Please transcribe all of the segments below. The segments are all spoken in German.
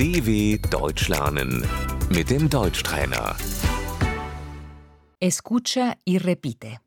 DW Deutsch lernen mit dem Deutschtrainer. Escucha y repite.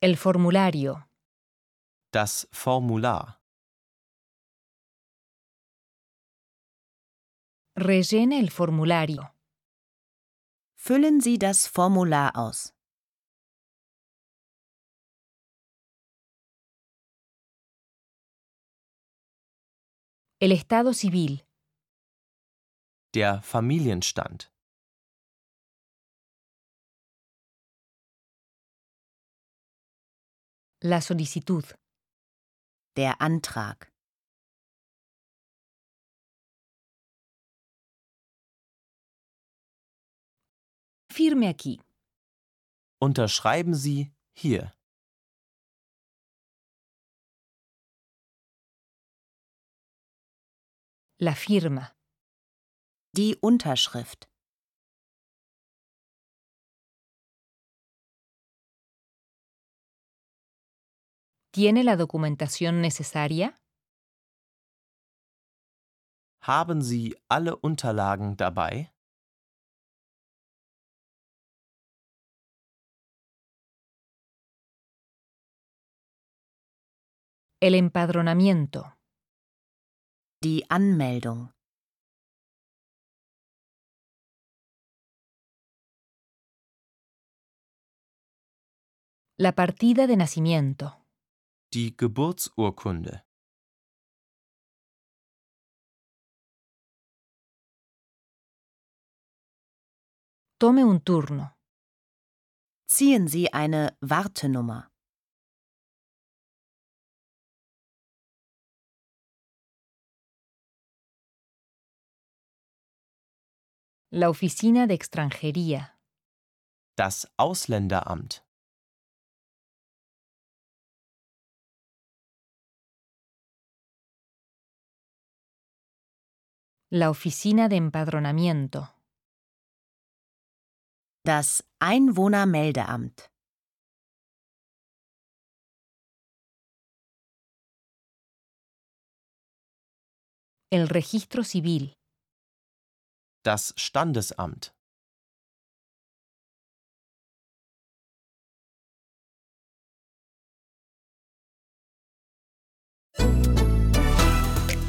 El formulario, Das Formular. rellene el formulario, Füllen Sie das Formular aus. el estado civil, Der Familienstand. la solicitud, Der Antrag. firme aquí, Unterschreiben Sie hier. la firma, Die Unterschrift. ¿tiene la documentación necesaria? Haben Sie alle Unterlagen dabei? El empadronamiento, Die Anmeldung. La partida de nacimiento, Die Geburtsurkunde. tome un turno, Ziehen Sie eine Wartenummer. la oficina de extranjería, Das Ausländeramt. La oficina de empadronamiento, Das Einwohnermeldeamt. el registro civil, Das Standesamt.